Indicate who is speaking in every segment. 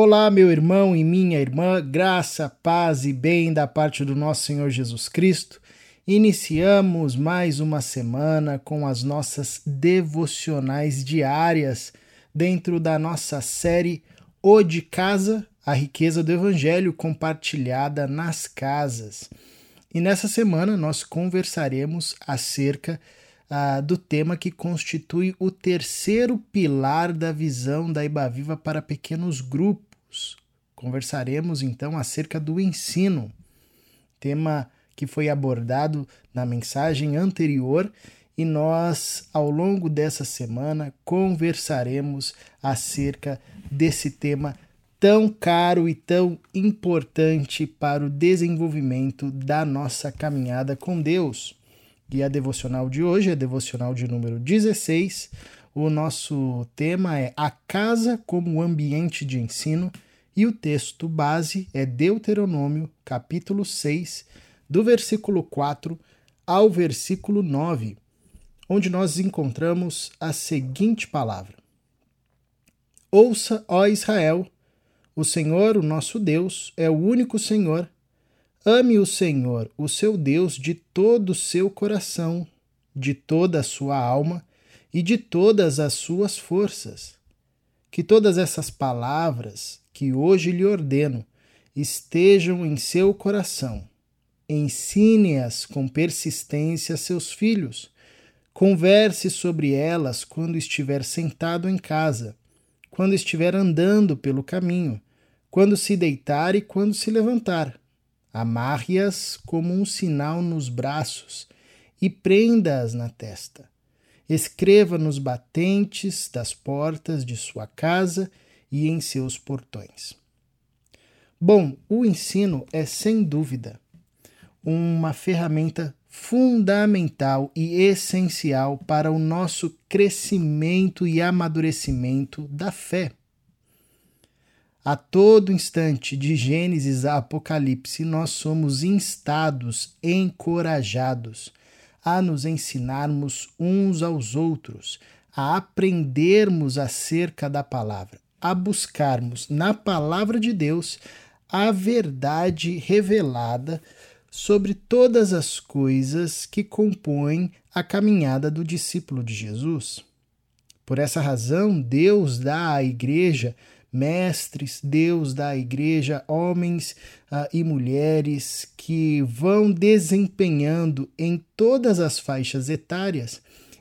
Speaker 1: Olá, meu irmão e minha irmã, graça, paz e bem da parte do nosso Senhor Jesus Cristo. Iniciamos mais uma semana com as nossas devocionais diárias dentro da nossa série O de Casa, a riqueza do Evangelho compartilhada nas casas. E nessa semana nós conversaremos acerca ah, do tema que constitui o terceiro pilar da visão da Ibaviva para pequenos grupos. Conversaremos então acerca do ensino, tema que foi abordado na mensagem anterior, e nós, ao longo dessa semana, conversaremos acerca desse tema tão caro e tão importante para o desenvolvimento da nossa caminhada com Deus. E a devocional de hoje é a devocional de número 16. O nosso tema é A Casa como Ambiente de Ensino e o texto base é Deuteronômio, capítulo 6, do versículo 4 ao versículo 9, onde nós encontramos a seguinte palavra: Ouça, ó Israel, o Senhor, o nosso Deus, é o único Senhor. Ame o Senhor, o seu Deus, de todo o seu coração, de toda a sua alma e de todas as suas forças. Que todas essas palavras que hoje lhe ordeno estejam em seu coração. Ensine-as com persistência a seus filhos. Converse sobre elas quando estiver sentado em casa, quando estiver andando pelo caminho, quando se deitar e quando se levantar Amarre-as como um sinal nos braços e prenda-as na testa. Escreva nos batentes das portas de sua casa e em seus portões. Bom, o ensino é sem dúvida uma ferramenta fundamental e essencial para o nosso crescimento e amadurecimento da fé. A todo instante, de Gênesis a Apocalipse, nós somos instados, encorajados a nos ensinarmos uns aos outros, a aprendermos acerca da palavra, a buscarmos na palavra de Deus a verdade revelada sobre todas as coisas que compõem a caminhada do discípulo de Jesus. Por essa razão, Deus dá à igreja mestres, Deus da igreja, homens uh, e mulheres que vão desempenhando em todas as faixas etárias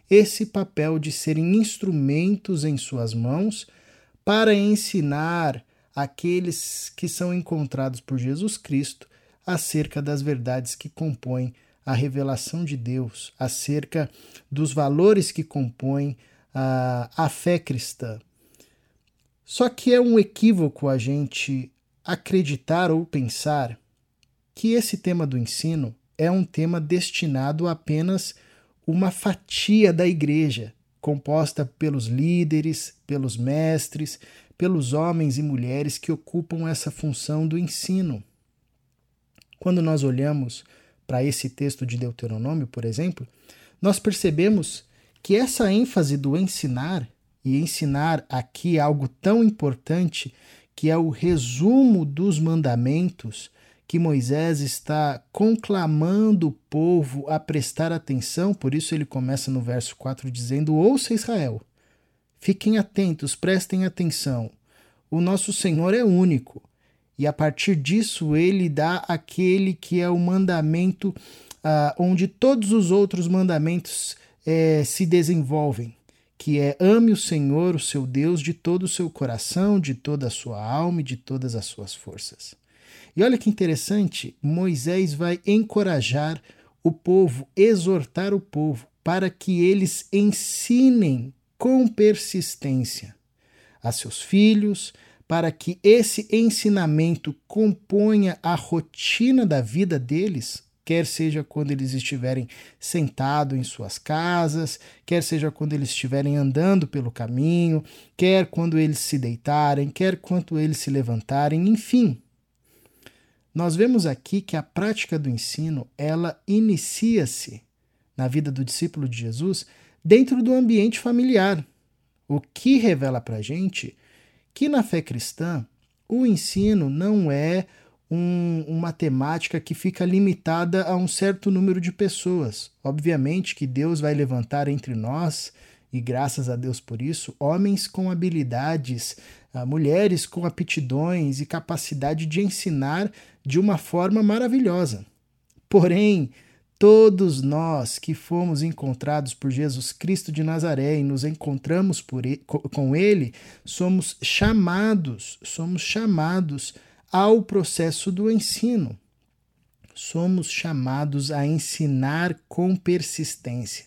Speaker 1: esse papel de serem instrumentos em suas mãos para ensinar aqueles que são encontrados por Jesus Cristo acerca das verdades que compõem a revelação de Deus, acerca dos valores que compõem a, a fé cristã. Só que é um equívoco a gente acreditar ou pensar que esse tema do ensino é um tema destinado a apenas uma fatia da igreja, composta pelos líderes, pelos mestres, pelos homens e mulheres que ocupam essa função do ensino. Quando nós olhamos para esse texto de Deuteronômio, por exemplo, nós percebemos que essa ênfase do ensinar e ensinar aqui algo tão importante que é o resumo dos mandamentos que Moisés está conclamando o povo a prestar atenção, por isso ele começa no verso 4 dizendo: Ouça Israel, fiquem atentos, prestem atenção. O nosso Senhor é único. E a partir disso ele dá aquele que é o mandamento ah, onde todos os outros mandamentos eh, se desenvolvem que é ame o Senhor, o seu Deus, de todo o seu coração, de toda a sua alma e de todas as suas forças. E olha que interessante, Moisés vai encorajar o povo, exortar o povo, para que eles ensinem com persistência a seus filhos, para que esse ensinamento componha a rotina da vida deles, quer seja quando eles estiverem sentados em suas casas, quer seja quando eles estiverem andando pelo caminho, quer quando eles se deitarem, quer quando eles se levantarem, enfim. Nós vemos aqui que a prática do ensino, ela inicia-se na vida do discípulo de Jesus dentro do ambiente familiar, o que revela para gente que na fé cristã o ensino não é um, uma temática que fica limitada a um certo número de pessoas. Obviamente que Deus vai levantar entre nós, e graças a Deus por isso, homens com habilidades, ah, mulheres com aptidões e capacidade de ensinar de uma forma maravilhosa. Porém, todos nós que fomos encontrados por Jesus Cristo de Nazaré e nos encontramos ele, com Ele, somos chamados, somos chamados ao processo do ensino. Somos chamados a ensinar com persistência,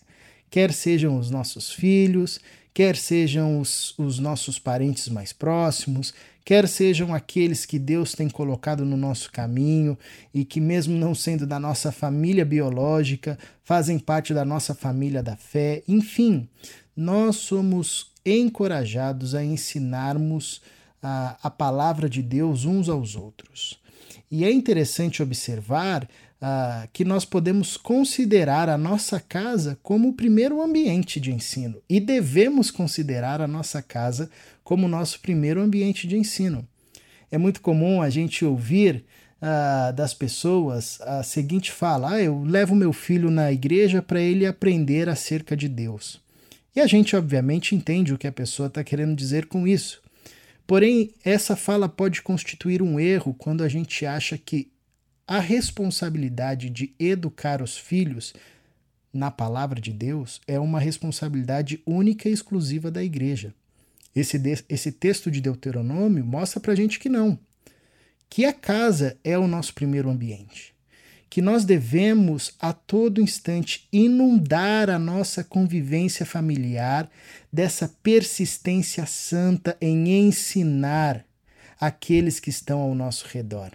Speaker 1: quer sejam os nossos filhos, quer sejam os, os nossos parentes mais próximos, quer sejam aqueles que Deus tem colocado no nosso caminho e que, mesmo não sendo da nossa família biológica, fazem parte da nossa família da fé, enfim, nós somos encorajados a ensinarmos a, a palavra de Deus uns aos outros. E é interessante observar uh, que nós podemos considerar a nossa casa como o primeiro ambiente de ensino e devemos considerar a nossa casa como o nosso primeiro ambiente de ensino. É muito comum a gente ouvir uh, das pessoas a seguinte fala: ah, eu levo meu filho na igreja para ele aprender acerca de Deus. E a gente, obviamente, entende o que a pessoa está querendo dizer com isso. Porém, essa fala pode constituir um erro quando a gente acha que a responsabilidade de educar os filhos na palavra de Deus é uma responsabilidade única e exclusiva da igreja. Esse, esse texto de Deuteronômio mostra para gente que não. Que a casa é o nosso primeiro ambiente que nós devemos a todo instante inundar a nossa convivência familiar dessa persistência santa em ensinar aqueles que estão ao nosso redor.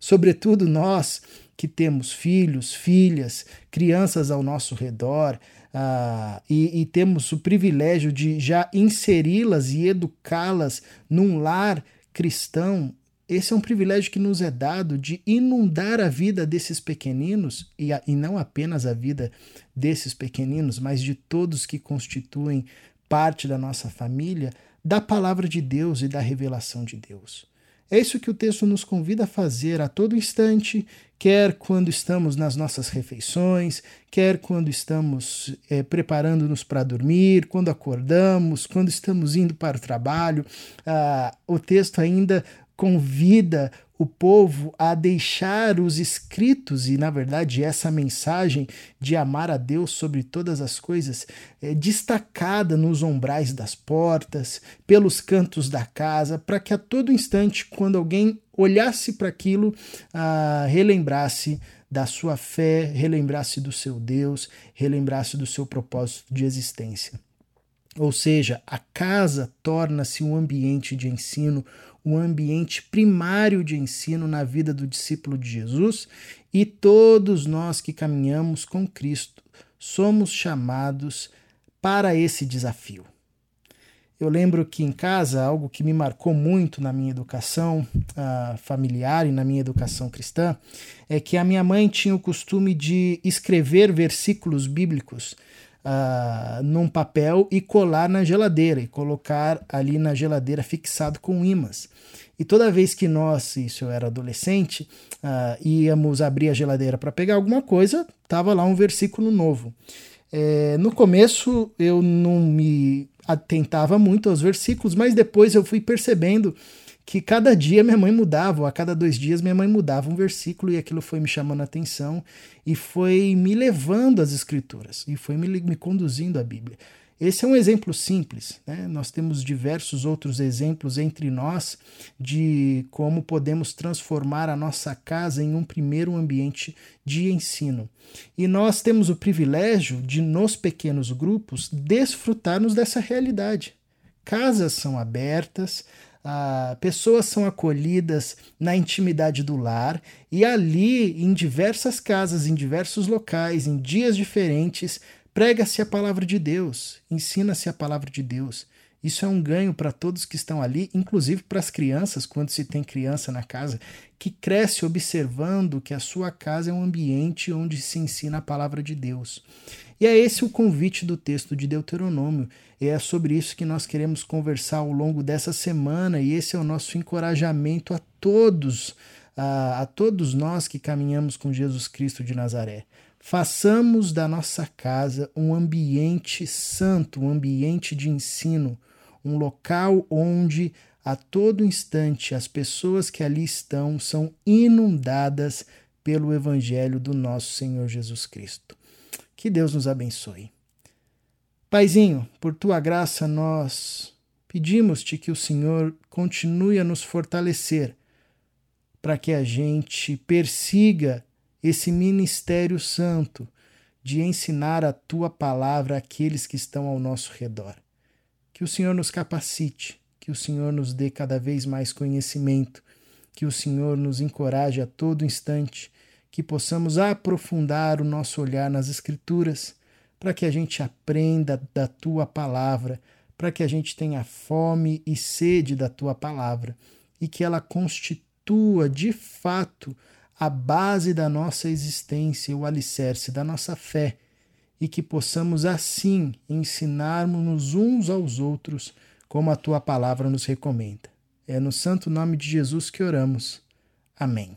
Speaker 1: Sobretudo nós que temos filhos, filhas, crianças ao nosso redor, Uh, e, e, temos o privilégio de já inseri-las e educá-las num lar cristão, esse é um privilégio que nos é dado de inundar a vida desses pequeninos, e, a, e não apenas a vida desses pequeninos, mas de todos que constituem parte da nossa família, da palavra de Deus e da revelação de Deus. É isso que o texto nos convida a fazer a todo instante, quer quando estamos nas nossas refeições, quer quando estamos é, preparando-nos para dormir, quando acordamos, quando estamos indo para o trabalho. Ah, o texto ainda convida o povo a deixar os escritos e, na verdade, essa mensagem de amar a Deus sobre todas as coisas é, destacada nos umbrais das portas, pelos cantos da casa, para que a todo instante, quando alguém olhasse para aquilo, ah, relembrasse da sua fé, relembrasse do seu Deus, relembrasse do seu propósito de existência. Ou seja, a casa torna-se um ambiente de ensino, um ambiente primário de ensino na vida do discípulo de Jesus e todos nós que caminhamos com Cristo somos chamados para esse desafio. Eu lembro que em casa, algo que me marcou muito na minha educação uh, familiar e na minha educação cristã, é que a minha mãe tinha o costume de escrever versículos bíblicos uh, num papel e colar na geladeira, e colocar ali na geladeira fixado com imãs. E toda vez que nós, isso eu era adolescente, uh, íamos abrir a geladeira para pegar alguma coisa, tava lá um versículo novo. É, no começo eu não me atentava muito aos versículos, mas depois eu fui percebendo que cada dia minha mãe mudava, ou a cada dois dias minha mãe mudava um versículo, e aquilo foi me chamando a atenção e foi me levando às Escrituras, e foi me, me conduzindo à Bíblia. Esse é um exemplo simples, né? nós temos diversos outros exemplos entre nós de como podemos transformar a nossa casa em um primeiro ambiente de ensino. E nós temos o privilégio de, nos pequenos grupos, desfrutarmos dessa realidade. Casas são abertas, ah, pessoas são acolhidas na intimidade do lar e ali, em diversas casas, em diversos locais, em dias diferentes, prega-se a palavra de Deus, ensina-se a palavra de Deus. Isso é um ganho para todos que estão ali, inclusive para as crianças, quando se tem criança na casa, que cresce observando que a sua casa é um ambiente onde se ensina a palavra de Deus. E é esse o convite do texto de Deuteronômio. E é sobre isso que nós queremos conversar ao longo dessa semana, e esse é o nosso encorajamento a todos, a, a todos nós que caminhamos com Jesus Cristo de Nazaré. Façamos da nossa casa um ambiente santo, um ambiente de ensino, um local onde a todo instante as pessoas que ali estão são inundadas pelo Evangelho do nosso Senhor Jesus Cristo. Que Deus nos abençoe. Paizinho, por tua graça nós pedimos-te que o Senhor continue a nos fortalecer para que a gente persiga esse ministério santo de ensinar a tua palavra àqueles que estão ao nosso redor. Que o Senhor nos capacite, que o Senhor nos dê cada vez mais conhecimento, que o Senhor nos encoraje a todo instante, que possamos aprofundar o nosso olhar nas Escrituras, para que a gente aprenda da tua palavra, para que a gente tenha fome e sede da tua palavra e que ela constitua de fato a base da nossa existência, o alicerce da nossa fé e que possamos assim ensinarmos-nos uns aos outros, como a tua palavra nos recomenda. É no santo nome de Jesus que oramos. Amém.